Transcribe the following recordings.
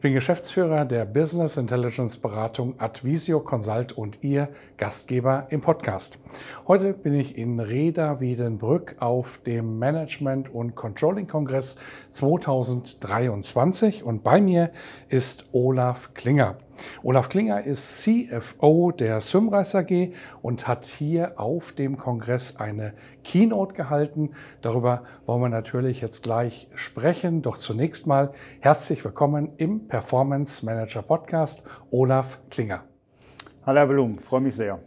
Ich bin Geschäftsführer der Business Intelligence Beratung Advisio Consult und Ihr Gastgeber im Podcast. Heute bin ich in Reda Wiedenbrück auf dem Management- und Controlling-Kongress 2023 und bei mir ist Olaf Klinger. Olaf Klinger ist CFO der Symrise AG und hat hier auf dem Kongress eine Keynote gehalten. Darüber wollen wir natürlich jetzt gleich sprechen. Doch zunächst mal herzlich willkommen im Performance Manager Podcast, Olaf Klinger. Hallo Herr Blum, freue mich sehr.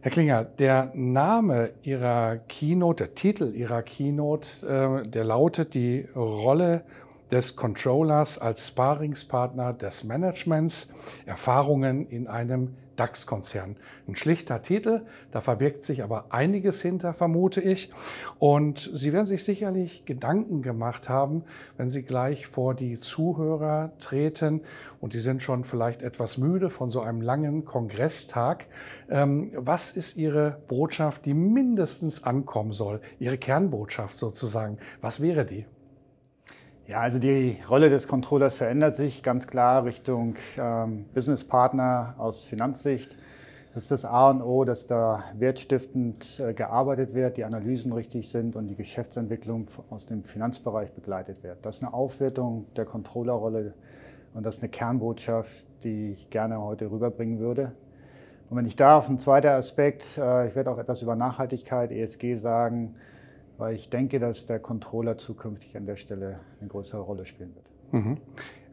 Herr Klinger, der Name Ihrer Keynote, der Titel Ihrer Keynote, äh, der lautet die Rolle des Controllers als Sparingspartner des Managements, Erfahrungen in einem DAX-Konzern. Ein schlichter Titel, da verbirgt sich aber einiges hinter, vermute ich. Und Sie werden sich sicherlich Gedanken gemacht haben, wenn Sie gleich vor die Zuhörer treten und die sind schon vielleicht etwas müde von so einem langen Kongresstag. Ähm, was ist Ihre Botschaft, die mindestens ankommen soll? Ihre Kernbotschaft sozusagen. Was wäre die? Ja, also die Rolle des Controllers verändert sich ganz klar Richtung ähm, Businesspartner aus Finanzsicht. Das ist das A und O, dass da wertstiftend äh, gearbeitet wird, die Analysen richtig sind und die Geschäftsentwicklung aus dem Finanzbereich begleitet wird. Das ist eine Aufwertung der Controllerrolle und das ist eine Kernbotschaft, die ich gerne heute rüberbringen würde. Und wenn ich darf, ein zweiter Aspekt, äh, ich werde auch etwas über Nachhaltigkeit, ESG sagen weil ich denke, dass der Controller zukünftig an der Stelle eine größere Rolle spielen wird. Mhm.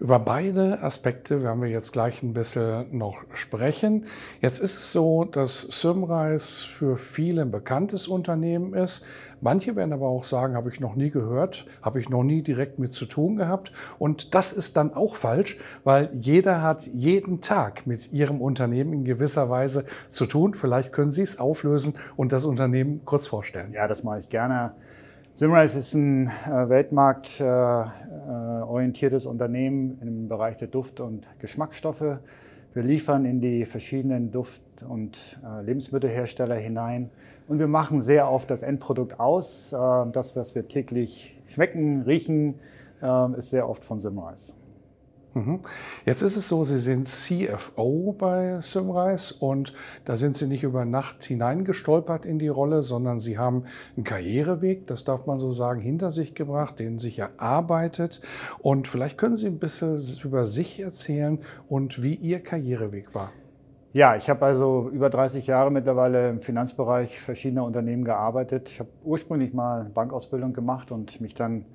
Über beide Aspekte werden wir jetzt gleich ein bisschen noch sprechen. Jetzt ist es so, dass Symrise für viele ein bekanntes Unternehmen ist. Manche werden aber auch sagen, habe ich noch nie gehört, habe ich noch nie direkt mit zu tun gehabt. Und das ist dann auch falsch, weil jeder hat jeden Tag mit ihrem Unternehmen in gewisser Weise zu tun. Vielleicht können Sie es auflösen und das Unternehmen kurz vorstellen. Ja, das mache ich gerne. Simrise ist ein äh, weltmarktorientiertes Unternehmen im Bereich der Duft- und Geschmacksstoffe. Wir liefern in die verschiedenen Duft- und äh, Lebensmittelhersteller hinein und wir machen sehr oft das Endprodukt aus. Äh, das, was wir täglich schmecken, riechen, ist sehr oft von Simrise. Mhm. Jetzt ist es so, Sie sind CFO bei Symrise und da sind Sie nicht über Nacht hineingestolpert in die Rolle, sondern Sie haben einen Karriereweg, das darf man so sagen, hinter sich gebracht, den sich erarbeitet. Und vielleicht können Sie ein bisschen über sich erzählen und wie Ihr Karriereweg war. Ja, ich habe also über 30 Jahre mittlerweile im Finanzbereich verschiedener Unternehmen gearbeitet. Ich habe ursprünglich mal Bankausbildung gemacht und mich dann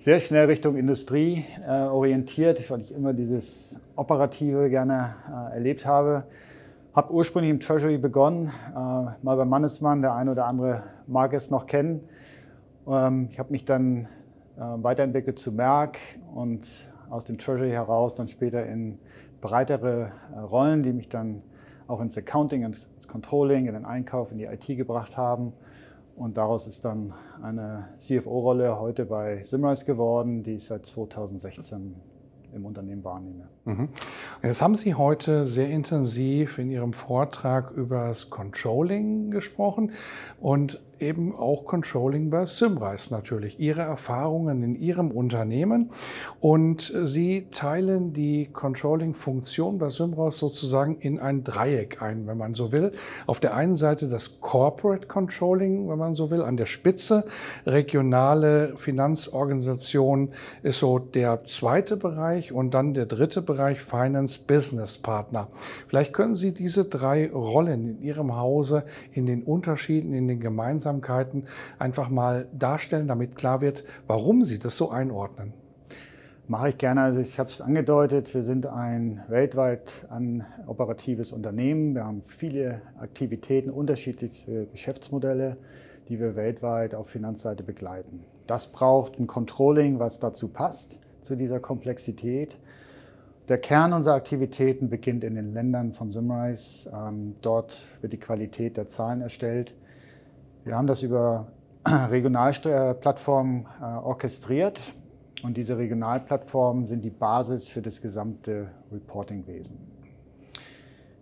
sehr schnell Richtung Industrie äh, orientiert, weil ich immer dieses Operative gerne äh, erlebt habe. Habe ursprünglich im Treasury begonnen, äh, mal bei Mannesmann, der eine oder andere mag es noch kennen. Ähm, ich habe mich dann äh, weiterentwickelt zu Merck und aus dem Treasury heraus dann später in breitere äh, Rollen, die mich dann auch ins Accounting, ins Controlling, in den Einkauf, in die IT gebracht haben. Und daraus ist dann eine CFO-Rolle heute bei Simrise geworden, die ich seit 2016 im Unternehmen wahrnehme. Mhm. Jetzt haben Sie heute sehr intensiv in Ihrem Vortrag über das Controlling gesprochen und eben auch Controlling bei Symrise natürlich, Ihre Erfahrungen in Ihrem Unternehmen und Sie teilen die Controlling-Funktion bei Symrise sozusagen in ein Dreieck ein, wenn man so will. Auf der einen Seite das Corporate Controlling, wenn man so will, an der Spitze. Regionale Finanzorganisation ist so der zweite Bereich und dann der dritte Bereich Finance Business Partner. Vielleicht können Sie diese drei Rollen in Ihrem Hause in den Unterschieden, in den gemeinsamen Gemeinsamkeiten einfach mal darstellen, damit klar wird, warum Sie das so einordnen? Mache ich gerne. Also ich habe es angedeutet, wir sind ein weltweit an operatives Unternehmen. Wir haben viele Aktivitäten, unterschiedliche Geschäftsmodelle, die wir weltweit auf Finanzseite begleiten. Das braucht ein Controlling, was dazu passt, zu dieser Komplexität. Der Kern unserer Aktivitäten beginnt in den Ländern von Simrise. Ähm, dort wird die Qualität der Zahlen erstellt. Wir haben das über Regionalplattformen äh, orchestriert und diese Regionalplattformen sind die Basis für das gesamte Reportingwesen.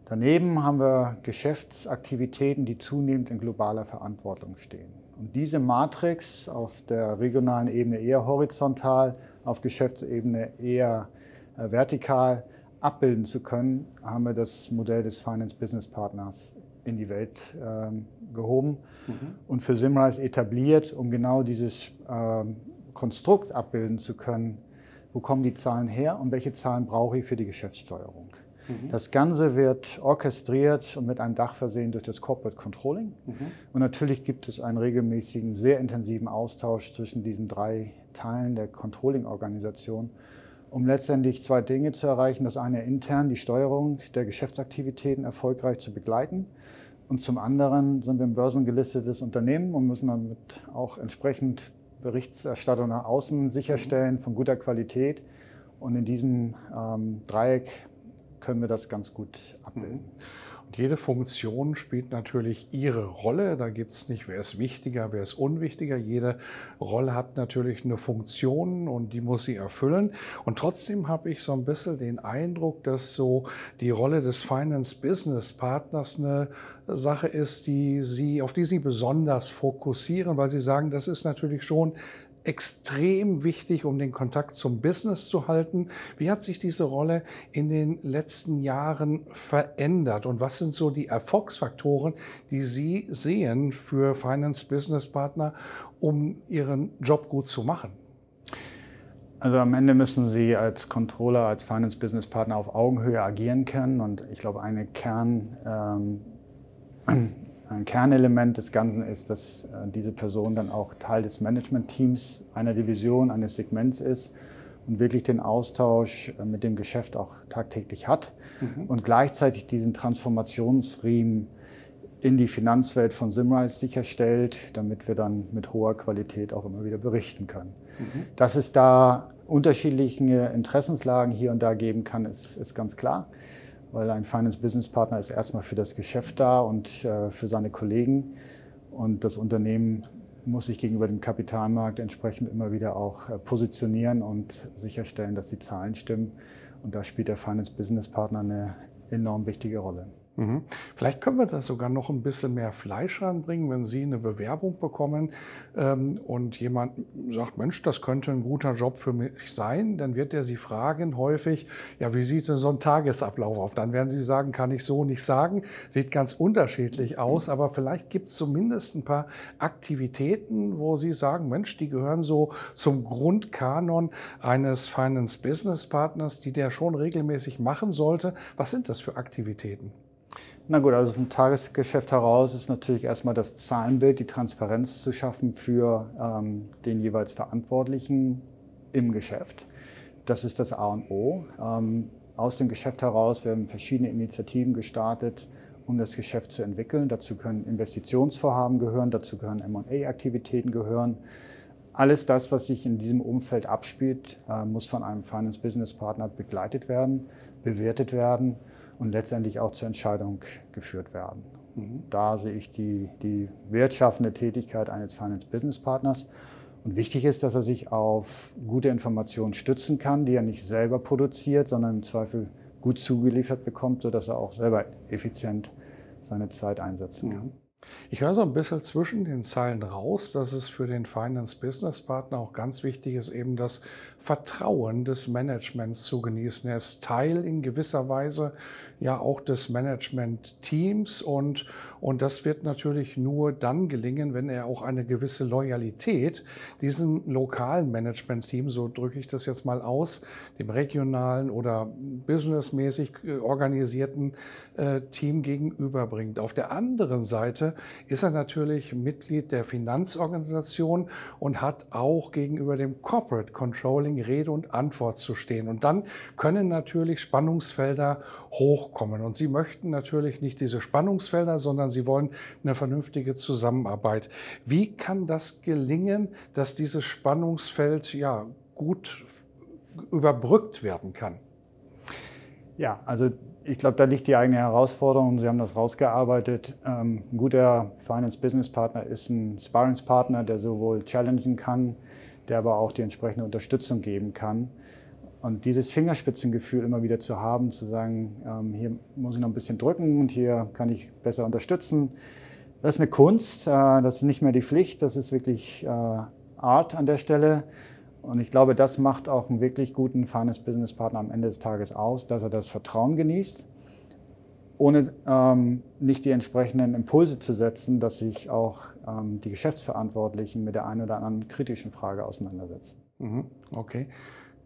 Daneben haben wir Geschäftsaktivitäten, die zunehmend in globaler Verantwortung stehen. Und diese Matrix auf der regionalen Ebene eher horizontal, auf Geschäftsebene eher äh, vertikal abbilden zu können, haben wir das Modell des Finance Business Partners in die Welt äh, gehoben mhm. und für Simrise etabliert, um genau dieses äh, Konstrukt abbilden zu können, wo kommen die Zahlen her und welche Zahlen brauche ich für die Geschäftssteuerung. Mhm. Das Ganze wird orchestriert und mit einem Dach versehen durch das Corporate Controlling. Mhm. Und natürlich gibt es einen regelmäßigen, sehr intensiven Austausch zwischen diesen drei Teilen der Controlling-Organisation, um letztendlich zwei Dinge zu erreichen. Das eine intern, die Steuerung der Geschäftsaktivitäten erfolgreich zu begleiten. Und zum anderen sind wir ein börsengelistetes Unternehmen und müssen damit auch entsprechend Berichterstattung nach außen sicherstellen von guter Qualität. Und in diesem ähm, Dreieck können wir das ganz gut abbilden. Mhm. Jede Funktion spielt natürlich ihre Rolle. Da gibt es nicht, wer ist wichtiger, wer ist unwichtiger. Jede Rolle hat natürlich eine Funktion und die muss sie erfüllen. Und trotzdem habe ich so ein bisschen den Eindruck, dass so die Rolle des Finance Business Partners eine Sache ist, die Sie, auf die Sie besonders fokussieren, weil Sie sagen, das ist natürlich schon extrem wichtig, um den Kontakt zum Business zu halten. Wie hat sich diese Rolle in den letzten Jahren verändert und was sind so die Erfolgsfaktoren, die Sie sehen für Finance Business Partner, um ihren Job gut zu machen? Also am Ende müssen Sie als Controller, als Finance Business Partner auf Augenhöhe agieren können und ich glaube, eine Kern ähm, ein Kernelement des Ganzen ist, dass äh, diese Person dann auch Teil des Management-Teams einer Division, eines Segments ist und wirklich den Austausch äh, mit dem Geschäft auch tagtäglich hat mhm. und gleichzeitig diesen Transformationsriemen in die Finanzwelt von Simrise sicherstellt, damit wir dann mit hoher Qualität auch immer wieder berichten können. Mhm. Dass es da unterschiedliche Interessenslagen hier und da geben kann, ist, ist ganz klar weil ein Finance Business Partner ist erstmal für das Geschäft da und äh, für seine Kollegen. Und das Unternehmen muss sich gegenüber dem Kapitalmarkt entsprechend immer wieder auch äh, positionieren und sicherstellen, dass die Zahlen stimmen. Und da spielt der Finance Business Partner eine enorm wichtige Rolle. Mhm. Vielleicht können wir das sogar noch ein bisschen mehr Fleisch ranbringen, wenn Sie eine Bewerbung bekommen ähm, und jemand sagt, Mensch, das könnte ein guter Job für mich sein, dann wird er Sie fragen häufig, ja, wie sieht denn so ein Tagesablauf auf? Dann werden Sie sagen, kann ich so nicht sagen, sieht ganz unterschiedlich aus, aber vielleicht gibt es zumindest ein paar Aktivitäten, wo Sie sagen, Mensch, die gehören so zum Grundkanon eines Finance Business Partners, die der schon regelmäßig machen sollte. Was sind das für Aktivitäten? Na gut, also vom Tagesgeschäft heraus ist natürlich erstmal das Zahlenbild, die Transparenz zu schaffen für ähm, den jeweils Verantwortlichen im Geschäft. Das ist das A und O. Ähm, aus dem Geschäft heraus werden verschiedene Initiativen gestartet, um das Geschäft zu entwickeln. Dazu können Investitionsvorhaben gehören, dazu gehören M&A-Aktivitäten gehören. Alles das, was sich in diesem Umfeld abspielt, äh, muss von einem Finance Business Partner begleitet werden, bewertet werden und letztendlich auch zur Entscheidung geführt werden. Mhm. Da sehe ich die, die wertschaffende Tätigkeit eines Finance Business Partners. Und wichtig ist, dass er sich auf gute Informationen stützen kann, die er nicht selber produziert, sondern im Zweifel gut zugeliefert bekommt, sodass er auch selber effizient seine Zeit einsetzen kann. Mhm. Ich höre so ein bisschen zwischen den Zeilen raus, dass es für den Finance Business Partner auch ganz wichtig ist, eben das Vertrauen des Managements zu genießen. Er ist Teil in gewisser Weise ja auch des Management-Teams und, und das wird natürlich nur dann gelingen, wenn er auch eine gewisse Loyalität diesem lokalen Management-Team, so drücke ich das jetzt mal aus, dem regionalen oder businessmäßig äh, organisierten äh, Team gegenüberbringt. Auf der anderen Seite ist er natürlich Mitglied der Finanzorganisation und hat auch gegenüber dem Corporate Controlling Rede und Antwort zu stehen. Und dann können natürlich Spannungsfelder hochkommen. Und Sie möchten natürlich nicht diese Spannungsfelder, sondern Sie wollen eine vernünftige Zusammenarbeit. Wie kann das gelingen, dass dieses Spannungsfeld ja gut überbrückt werden kann? Ja, also ich glaube, da liegt die eigene Herausforderung. Sie haben das rausgearbeitet. Ähm, ein guter Finance-Business-Partner ist ein Sparringspartner, der sowohl challengen kann, der aber auch die entsprechende Unterstützung geben kann. Und dieses Fingerspitzengefühl immer wieder zu haben, zu sagen, ähm, hier muss ich noch ein bisschen drücken und hier kann ich besser unterstützen, das ist eine Kunst, äh, das ist nicht mehr die Pflicht, das ist wirklich äh, Art an der Stelle. Und ich glaube, das macht auch einen wirklich guten Finance-Business-Partner am Ende des Tages aus, dass er das Vertrauen genießt, ohne ähm, nicht die entsprechenden Impulse zu setzen, dass sich auch ähm, die Geschäftsverantwortlichen mit der einen oder anderen kritischen Frage auseinandersetzen. Mhm, okay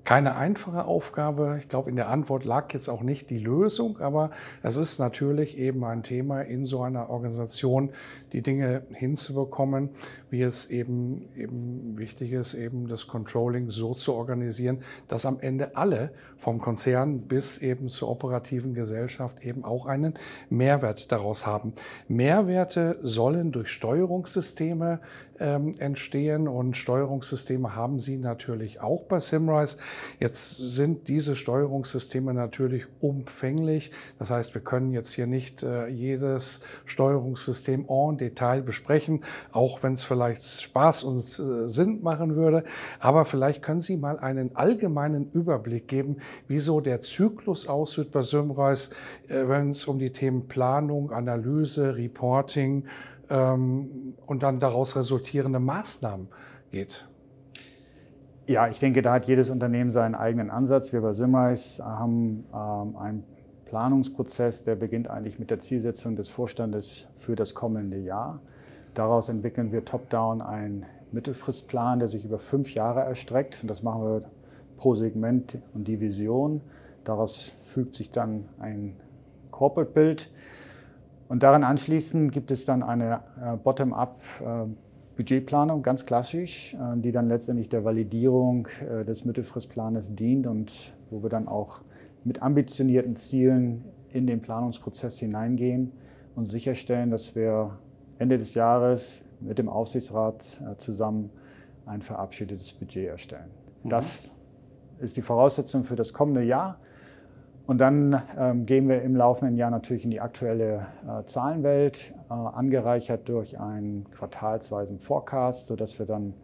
keine einfache Aufgabe. Ich glaube, in der Antwort lag jetzt auch nicht die Lösung, aber es ist natürlich eben ein Thema in so einer Organisation, die Dinge hinzubekommen, wie es eben, eben wichtig ist, eben das Controlling so zu organisieren, dass am Ende alle vom Konzern bis eben zur operativen Gesellschaft eben auch einen Mehrwert daraus haben. Mehrwerte sollen durch Steuerungssysteme ähm, entstehen und Steuerungssysteme haben Sie natürlich auch bei Simrise. Jetzt sind diese Steuerungssysteme natürlich umfänglich. Das heißt, wir können jetzt hier nicht äh, jedes Steuerungssystem en Detail besprechen, auch wenn es vielleicht Spaß und äh, Sinn machen würde. Aber vielleicht können Sie mal einen allgemeinen Überblick geben, wieso der Zyklus aussieht bei Simrise, äh, wenn es um die Themen Planung, Analyse, Reporting, ähm, und dann daraus resultierende Maßnahmen geht? Ja, ich denke, da hat jedes Unternehmen seinen eigenen Ansatz. Wir bei Simrise haben ähm, einen Planungsprozess, der beginnt eigentlich mit der Zielsetzung des Vorstandes für das kommende Jahr. Daraus entwickeln wir top-down einen Mittelfristplan, der sich über fünf Jahre erstreckt. Und das machen wir pro Segment und Division. Daraus fügt sich dann ein Corporate-Bild und daran anschließend gibt es dann eine äh, Bottom-up äh, Budgetplanung, ganz klassisch, äh, die dann letztendlich der Validierung des Mittelfristplanes dient und wo wir dann auch mit ambitionierten Zielen in den Planungsprozess hineingehen und sicherstellen, dass wir Ende des Jahres mit dem Aufsichtsrat zusammen ein verabschiedetes Budget erstellen. Mhm. Das ist die Voraussetzung für das kommende Jahr. Und dann ähm, gehen wir im laufenden Jahr natürlich in die aktuelle äh, Zahlenwelt, äh, angereichert durch einen quartalsweisen Forecast, sodass wir dann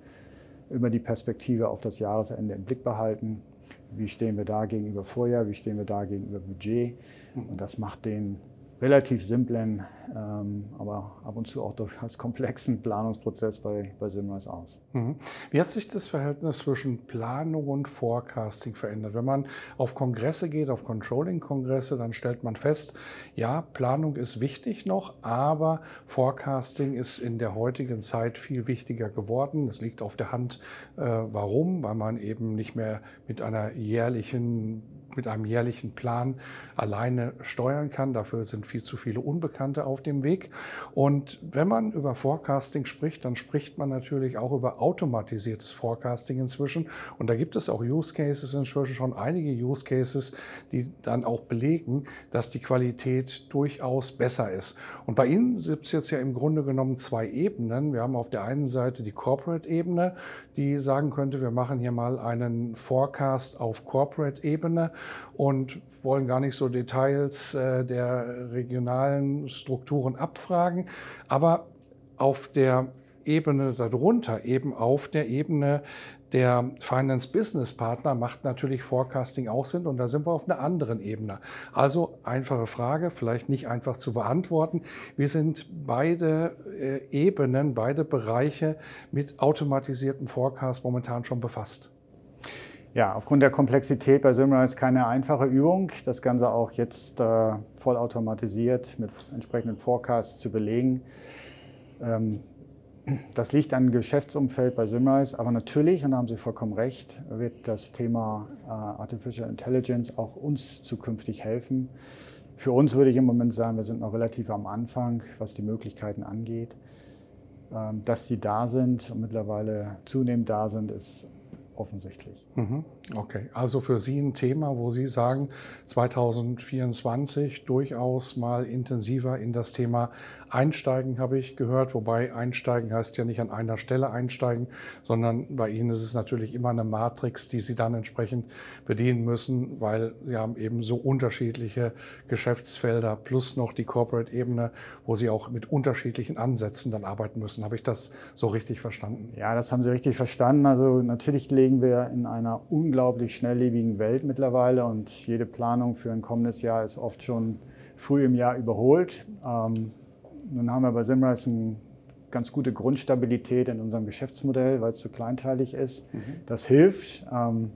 über die Perspektive auf das Jahresende im Blick behalten. Wie stehen wir da gegenüber Vorjahr, wie stehen wir da gegenüber Budget? Und das macht den relativ simplen, ähm, aber ab und zu auch durchaus komplexen Planungsprozess bei, bei Simrise aus. Mhm. Wie hat sich das Verhältnis zwischen Planung und Forecasting verändert? Wenn man auf Kongresse geht, auf Controlling-Kongresse, dann stellt man fest, ja, Planung ist wichtig noch, aber Forecasting ist in der heutigen Zeit viel wichtiger geworden. Es liegt auf der Hand, äh, warum? Weil man eben nicht mehr mit einer jährlichen mit einem jährlichen Plan alleine steuern kann. Dafür sind viel zu viele Unbekannte auf dem Weg. Und wenn man über Forecasting spricht, dann spricht man natürlich auch über automatisiertes Forecasting inzwischen. Und da gibt es auch Use Cases inzwischen schon einige Use Cases, die dann auch belegen, dass die Qualität durchaus besser ist. Und bei Ihnen gibt es jetzt ja im Grunde genommen zwei Ebenen. Wir haben auf der einen Seite die Corporate-Ebene, die sagen könnte, wir machen hier mal einen Forecast auf Corporate-Ebene und wollen gar nicht so Details äh, der regionalen Strukturen abfragen. Aber auf der Ebene darunter, eben auf der Ebene der Finance Business Partner macht natürlich Forecasting auch Sinn und da sind wir auf einer anderen Ebene. Also einfache Frage, vielleicht nicht einfach zu beantworten. Wir sind beide äh, Ebenen, beide Bereiche mit automatisiertem Forecast momentan schon befasst. Ja, aufgrund der Komplexität bei Simrise keine einfache Übung, das Ganze auch jetzt äh, vollautomatisiert mit entsprechenden Forecasts zu belegen. Ähm, das liegt am Geschäftsumfeld bei Simrise, aber natürlich, und da haben Sie vollkommen recht, wird das Thema äh, Artificial Intelligence auch uns zukünftig helfen. Für uns würde ich im Moment sagen, wir sind noch relativ am Anfang, was die Möglichkeiten angeht. Ähm, dass die da sind und mittlerweile zunehmend da sind, ist offensichtlich. Mhm. Okay, also für Sie ein Thema, wo Sie sagen, 2024 durchaus mal intensiver in das Thema einsteigen, habe ich gehört. Wobei einsteigen heißt ja nicht an einer Stelle einsteigen, sondern bei Ihnen ist es natürlich immer eine Matrix, die Sie dann entsprechend bedienen müssen, weil Sie haben eben so unterschiedliche Geschäftsfelder plus noch die Corporate-Ebene, wo Sie auch mit unterschiedlichen Ansätzen dann arbeiten müssen. Habe ich das so richtig verstanden? Ja, das haben Sie richtig verstanden. Also natürlich legen wir in einer unglaublich schnelllebigen Welt mittlerweile und jede Planung für ein kommendes Jahr ist oft schon früh im Jahr überholt. Ähm, nun haben wir bei Simrise eine ganz gute Grundstabilität in unserem Geschäftsmodell, weil es zu kleinteilig ist. Mhm. Das hilft. Ähm,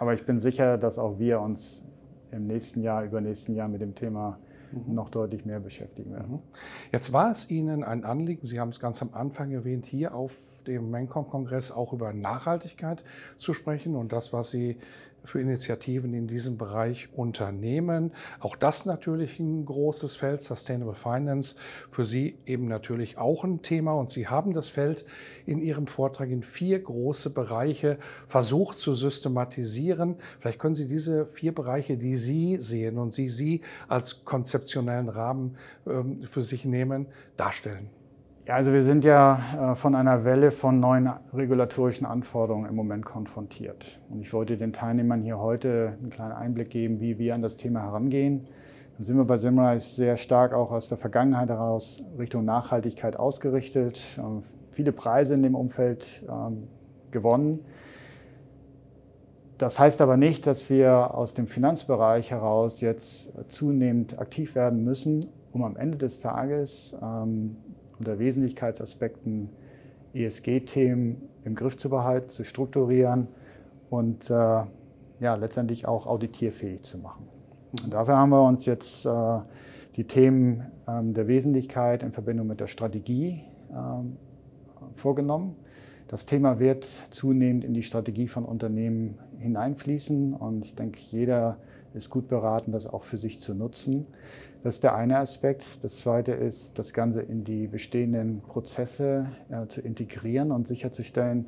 aber ich bin sicher, dass auch wir uns im nächsten Jahr, übernächsten Jahr mit dem Thema mhm. noch deutlich mehr beschäftigen werden. Mhm. Jetzt war es Ihnen ein Anliegen, Sie haben es ganz am Anfang erwähnt, hier auf dem Mencom-Kongress auch über Nachhaltigkeit zu sprechen und das, was Sie für Initiativen in diesem Bereich unternehmen. Auch das natürlich ein großes Feld, Sustainable Finance, für Sie eben natürlich auch ein Thema. Und Sie haben das Feld in Ihrem Vortrag in vier große Bereiche versucht zu systematisieren. Vielleicht können Sie diese vier Bereiche, die Sie sehen und Sie sie als konzeptionellen Rahmen ähm, für sich nehmen, darstellen. Ja, also wir sind ja äh, von einer Welle von neuen regulatorischen Anforderungen im Moment konfrontiert. Und ich wollte den Teilnehmern hier heute einen kleinen Einblick geben, wie wir an das Thema herangehen. Da sind wir bei Simrise sehr stark auch aus der Vergangenheit heraus Richtung Nachhaltigkeit ausgerichtet, viele Preise in dem Umfeld ähm, gewonnen. Das heißt aber nicht, dass wir aus dem Finanzbereich heraus jetzt zunehmend aktiv werden müssen, um am Ende des Tages ähm, unter Wesentlichkeitsaspekten ESG-Themen im Griff zu behalten, zu strukturieren und äh, ja, letztendlich auch auditierfähig zu machen. Und dafür haben wir uns jetzt äh, die Themen ähm, der Wesentlichkeit in Verbindung mit der Strategie ähm, vorgenommen. Das Thema wird zunehmend in die Strategie von Unternehmen hineinfließen und ich denke, jeder ist gut beraten, das auch für sich zu nutzen. Das ist der eine Aspekt. Das zweite ist, das Ganze in die bestehenden Prozesse äh, zu integrieren und sicherzustellen,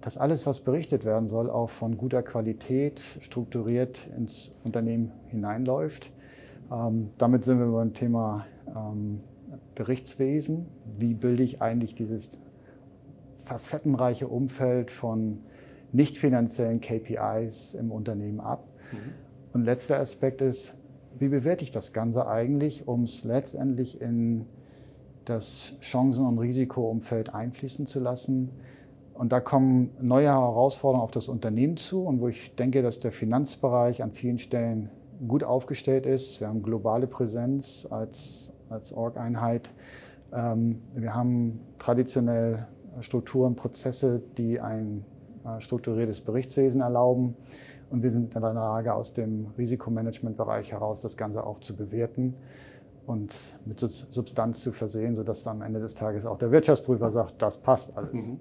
dass alles, was berichtet werden soll, auch von guter Qualität strukturiert ins Unternehmen hineinläuft. Ähm, damit sind wir beim Thema ähm, Berichtswesen. Wie bilde ich eigentlich dieses facettenreiche Umfeld von nicht finanziellen KPIs im Unternehmen ab? Mhm. Und letzter Aspekt ist, wie bewerte ich das Ganze eigentlich, um es letztendlich in das Chancen- und Risikoumfeld einfließen zu lassen. Und da kommen neue Herausforderungen auf das Unternehmen zu und wo ich denke, dass der Finanzbereich an vielen Stellen gut aufgestellt ist. Wir haben globale Präsenz als, als Org-Einheit. Ähm, wir haben traditionell Strukturen, Prozesse, die ein äh, strukturiertes Berichtswesen erlauben. Und wir sind in der Lage, aus dem Risikomanagementbereich heraus das Ganze auch zu bewerten und mit Substanz zu versehen, sodass am Ende des Tages auch der Wirtschaftsprüfer sagt, das passt alles. Mhm.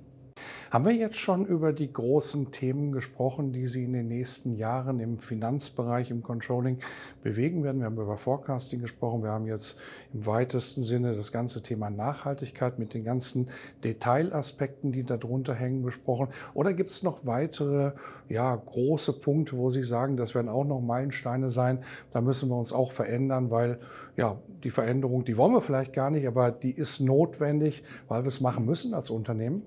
Haben wir jetzt schon über die großen Themen gesprochen, die Sie in den nächsten Jahren im Finanzbereich, im Controlling bewegen werden? Wir haben über Forecasting gesprochen. Wir haben jetzt im weitesten Sinne das ganze Thema Nachhaltigkeit mit den ganzen Detailaspekten, die darunter hängen, besprochen. Oder gibt es noch weitere ja, große Punkte, wo Sie sagen, das werden auch noch Meilensteine sein? Da müssen wir uns auch verändern, weil ja, die Veränderung, die wollen wir vielleicht gar nicht, aber die ist notwendig, weil wir es machen müssen als Unternehmen.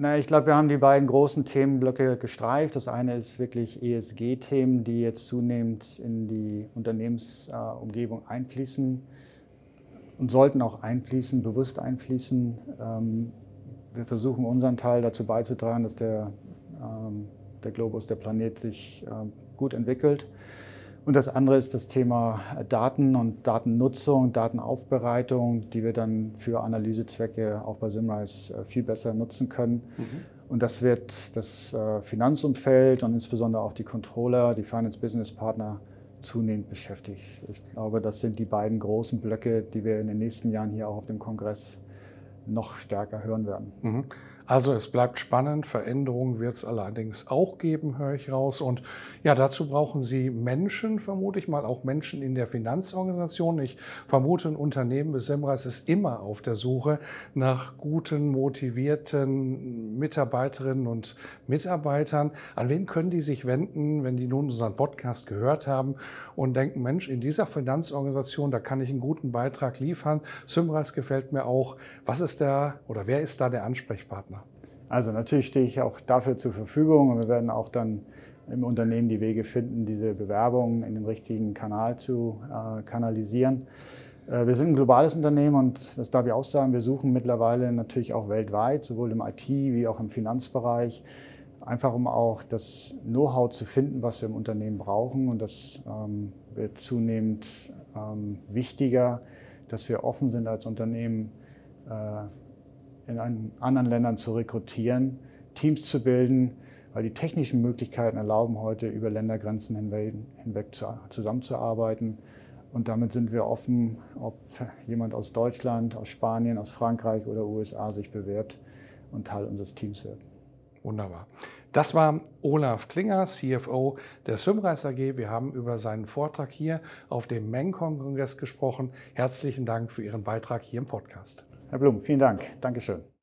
Na, ich glaube, wir haben die beiden großen Themenblöcke gestreift. Das eine ist wirklich ESG-Themen, die jetzt zunehmend in die Unternehmensumgebung äh, einfließen und sollten auch einfließen, bewusst einfließen. Ähm, wir versuchen unseren Teil dazu beizutragen, dass der, ähm, der Globus, der Planet sich äh, gut entwickelt. Und das andere ist das Thema Daten und Datennutzung, Datenaufbereitung, die wir dann für Analysezwecke auch bei Simrise äh, viel besser nutzen können. Mhm. Und das wird das äh, Finanzumfeld und insbesondere auch die Controller, die Finance Business Partner zunehmend beschäftigt. Ich glaube, das sind die beiden großen Blöcke, die wir in den nächsten Jahren hier auch auf dem Kongress noch stärker hören werden. Mhm. Also es bleibt spannend, Veränderungen wird es allerdings auch geben, höre ich raus. Und ja, dazu brauchen Sie Menschen, vermute ich mal, auch Menschen in der Finanzorganisation. Ich vermute, ein Unternehmen wie Semras ist immer auf der Suche nach guten, motivierten Mitarbeiterinnen und Mitarbeitern. An wen können die sich wenden, wenn die nun unseren Podcast gehört haben und denken, Mensch, in dieser Finanzorganisation, da kann ich einen guten Beitrag liefern. Symras gefällt mir auch. Was ist der oder wer ist da der Ansprechpartner? Also natürlich stehe ich auch dafür zur Verfügung und wir werden auch dann im Unternehmen die Wege finden, diese Bewerbungen in den richtigen Kanal zu äh, kanalisieren. Äh, wir sind ein globales Unternehmen und das darf ich auch sagen, wir suchen mittlerweile natürlich auch weltweit, sowohl im IT wie auch im Finanzbereich, einfach um auch das Know-how zu finden, was wir im Unternehmen brauchen. Und das ähm, wird zunehmend ähm, wichtiger, dass wir offen sind als Unternehmen, äh, in anderen Ländern zu rekrutieren, Teams zu bilden, weil die technischen Möglichkeiten erlauben heute über Ländergrenzen hinweg, zusammenzuarbeiten. Und damit sind wir offen, ob jemand aus Deutschland, aus Spanien, aus Frankreich oder USA sich bewirbt und Teil unseres Teams wird. Wunderbar. Das war Olaf Klinger, CFO der Symreis AG. Wir haben über seinen Vortrag hier auf dem Mencon-Kongress gesprochen. Herzlichen Dank für Ihren Beitrag hier im Podcast. Herr Blum, vielen Dank. Dankeschön.